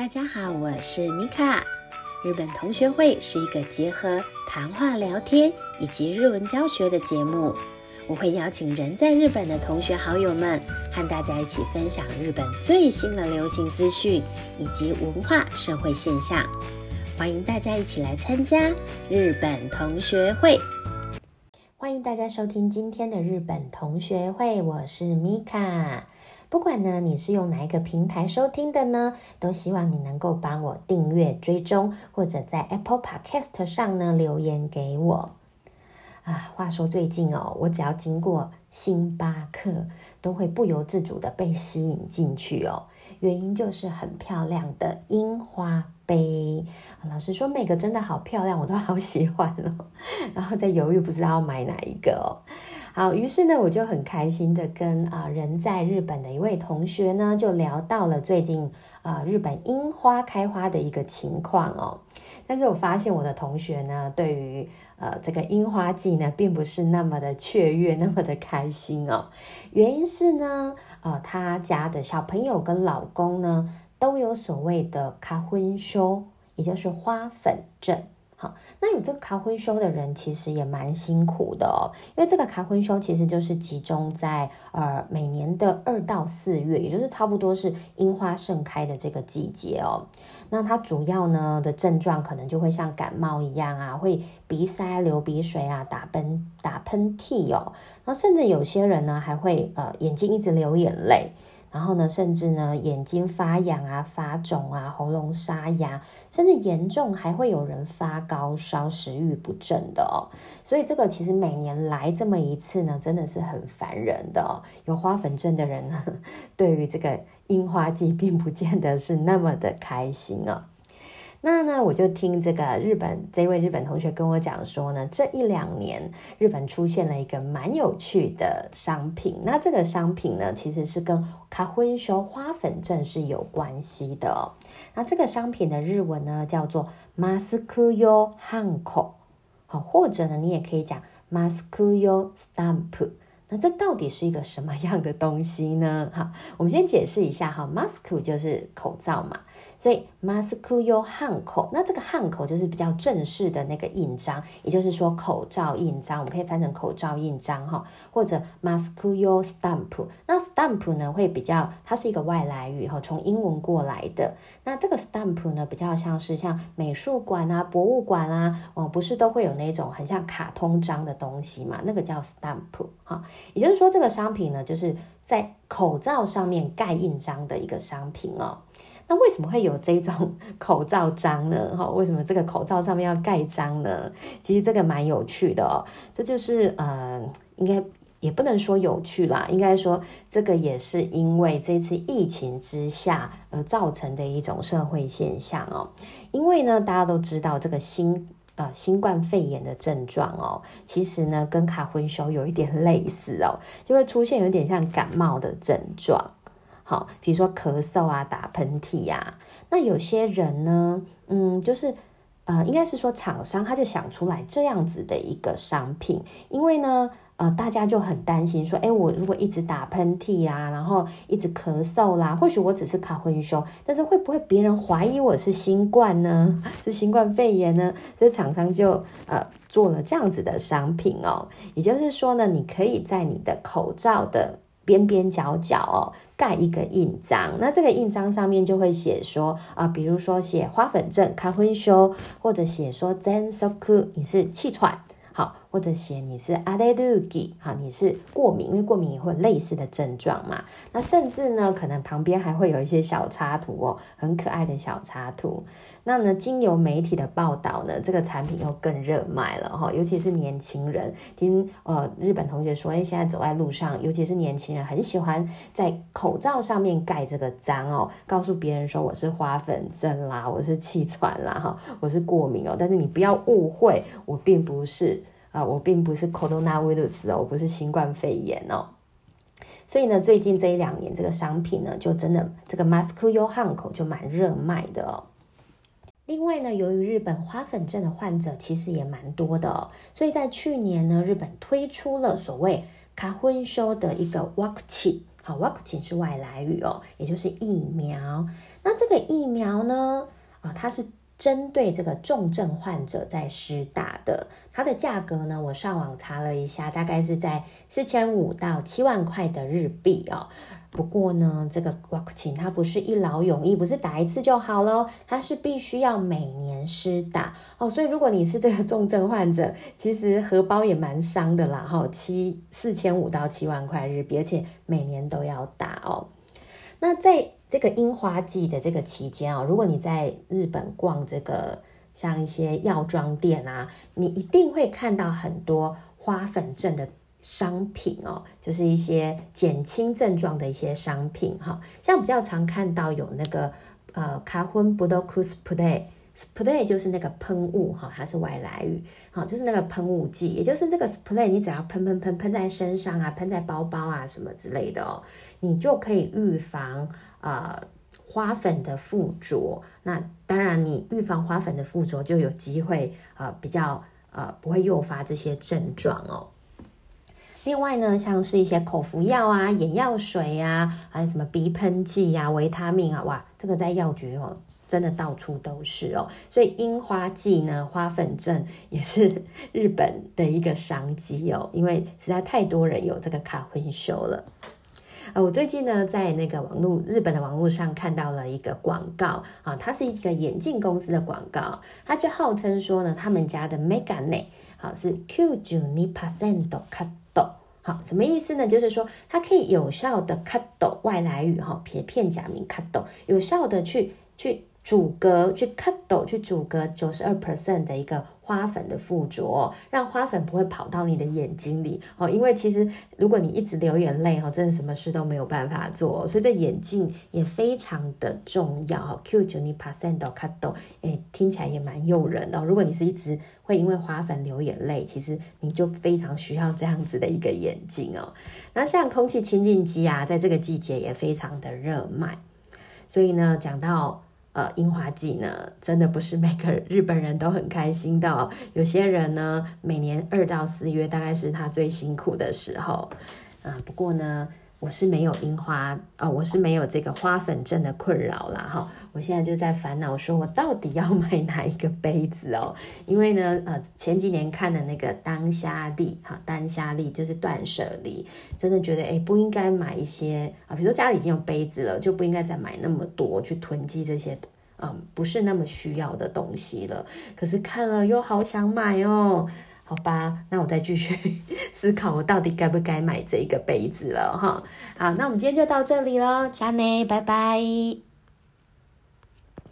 大家好，我是米卡。日本同学会是一个结合谈话聊天以及日文教学的节目。我会邀请人在日本的同学好友们，和大家一起分享日本最新的流行资讯以及文化社会现象。欢迎大家一起来参加日本同学会。欢迎大家收听今天的日本同学会，我是米卡。不管呢你是用哪一个平台收听的呢，都希望你能够帮我订阅追踪，或者在 Apple Podcast 上呢留言给我。啊，话说最近哦，我只要经过星巴克，都会不由自主的被吸引进去哦。原因就是很漂亮的樱花杯。老实说，每个真的好漂亮，我都好喜欢哦。然后在犹豫不知道要买哪一个哦。好，于是呢，我就很开心的跟啊人在日本的一位同学呢，就聊到了最近啊日本樱花开花的一个情况哦。但是我发现我的同学呢，对于呃这个樱花季呢，并不是那么的雀跃，那么的开心哦。原因是呢，呃，他家的小朋友跟老公呢，都有所谓的卡婚休，也就是花粉症。好，那有这个卡婚休的人其实也蛮辛苦的哦，因为这个卡婚休其实就是集中在呃每年的二到四月，也就是差不多是樱花盛开的这个季节哦。那它主要呢的症状可能就会像感冒一样啊，会鼻塞、流鼻水啊、打喷打喷嚏哦，然后甚至有些人呢还会呃眼睛一直流眼泪。然后呢，甚至呢，眼睛发痒啊、发肿啊、喉咙沙哑，甚至严重还会有人发高烧、食欲不振的哦。所以这个其实每年来这么一次呢，真的是很烦人的。有花粉症的人呢，对于这个樱花季并不见得是那么的开心哦。那呢，我就听这个日本这位日本同学跟我讲说呢，这一两年日本出现了一个蛮有趣的商品。那这个商品呢，其实是跟卡婚修花粉症是有关系的。那这个商品的日文呢，叫做 Maskuyo Hanko，好，或者呢，你也可以讲 Maskuyo Stamp。那这到底是一个什么样的东西呢？哈，我们先解释一下哈，masku 就是口罩嘛。所以 maskuio 汉口，那这个汉口就是比较正式的那个印章，也就是说口罩印章，我们可以翻成口罩印章哈，或者 maskuio stamp，那 stamp 呢会比较，它是一个外来语哈，从英文过来的。那这个 stamp 呢比较像是像美术馆啊、博物馆啊，哦，不是都会有那种很像卡通章的东西嘛？那个叫 stamp 哈，也就是说这个商品呢就是在口罩上面盖印章的一个商品哦。那为什么会有这种 口罩章呢？哈，为什么这个口罩上面要盖章呢？其实这个蛮有趣的哦。这就是呃，应该也不能说有趣啦，应该说这个也是因为这次疫情之下而造成的一种社会现象哦。因为呢，大家都知道这个新呃新冠肺炎的症状哦，其实呢跟卡婚休有一点类似哦，就会出现有点像感冒的症状。好，比如说咳嗽啊、打喷嚏呀，那有些人呢，嗯，就是呃，应该是说厂商他就想出来这样子的一个商品，因为呢，呃，大家就很担心说，哎，我如果一直打喷嚏啊，然后一直咳嗽啦，或许我只是卡混休，但是会不会别人怀疑我是新冠呢？是新冠肺炎呢？所以厂商就呃做了这样子的商品哦，也就是说呢，你可以在你的口罩的。边边角角哦，盖一个印章，那这个印章上面就会写说啊，比如说写花粉症、开昏休，或者写说 zen soku，你是气喘。好，或者写你是阿雷杜吉，好，你是过敏，因为过敏也会类似的症状嘛。那甚至呢，可能旁边还会有一些小插图哦，很可爱的小插图。那呢，经由媒体的报道呢，这个产品又更热卖了哈，尤其是年轻人。听呃日本同学说，哎，现在走在路上，尤其是年轻人很喜欢在口罩上面盖这个章哦，告诉别人说我是花粉症啦，我是气喘啦，哈，我是过敏哦。但是你不要误会，我并不是。啊，我并不是 coronavirus 哦，我不是新冠肺炎哦，所以呢，最近这一两年这个商品呢，就真的这个 mask u 汉口就蛮热卖的哦。另外呢，由于日本花粉症的患者其实也蛮多的哦，所以在去年呢，日本推出了所谓卡婚修的一个 walk 器，好，vaccine 是外来语哦，也就是疫苗。那这个疫苗呢，啊，它是针对这个重症患者在施打的。它的价格呢，我上网查了一下，大概是在四千五到七万块的日币哦。不过呢，这个 vaccine 它不是一劳永逸，不是打一次就好咯，它是必须要每年施打哦。所以如果你是这个重症患者，其实荷包也蛮伤的啦，哈，七四千五到七万块日币，而且每年都要打哦。那在这个樱花季的这个期间哦，如果你在日本逛这个像一些药妆店啊，你一定会看到很多花粉症的。商品哦，就是一些减轻症状的一些商品哈，像比较常看到有那个呃卡芬布多库斯 spray，spray 就是那个喷雾哈，它是外来语，好，就是那个喷雾剂，也就是这个 spray，你只要喷喷喷喷在身上啊，喷在包包啊什么之类的哦，你就可以预防呃花粉的附着。那当然，你预防花粉的附着，就有机会呃比较呃不会诱发这些症状哦。另外呢，像是一些口服药啊、眼药水呀，还有什么鼻喷剂呀、维他命啊，哇，这个在药局哦，真的到处都是哦。所以樱花季呢，花粉症也是日本的一个商机哦，因为实在太多人有这个卡混修了。呃，我最近呢，在那个网络日本的网络上看到了一个广告啊，它是一个眼镜公司的广告，它就号称说呢，他们家的 mega 内好是 Q 九尼 percent 卡。好，什么意思呢？就是说它可以有效的 cut 外来语哈，片片假名 cut 有效的去去阻隔，去 cut 去阻隔九十二 percent 的一个。花粉的附着，让花粉不会跑到你的眼睛里哦。因为其实如果你一直流眼泪哦，真的什么事都没有办法做。所以这眼镜也非常的重要。Q 九零 percent 的卡豆，哎，听起来也蛮诱人的。如果你是一直会因为花粉流眼泪，其实你就非常需要这样子的一个眼镜哦。那像空气清净机啊，在这个季节也非常的热卖。所以呢，讲到。呃，樱花季呢，真的不是每个日本人都很开心的。有些人呢，每年二到四月大概是他最辛苦的时候。啊，不过呢。我是没有樱花，呃，我是没有这个花粉症的困扰啦，哈。我现在就在烦恼，说我到底要买哪一个杯子哦？因为呢，呃，前几年看的那个当虾利，哈，单虾利就是断舍离，真的觉得，哎，不应该买一些啊，比如说家里已经有杯子了，就不应该再买那么多去囤积这些，嗯，不是那么需要的东西了。可是看了又好想买哦。好吧，那我再继续 思考，我到底该不该买这一个杯子了哈。好，那我们今天就到这里了，加内，拜拜。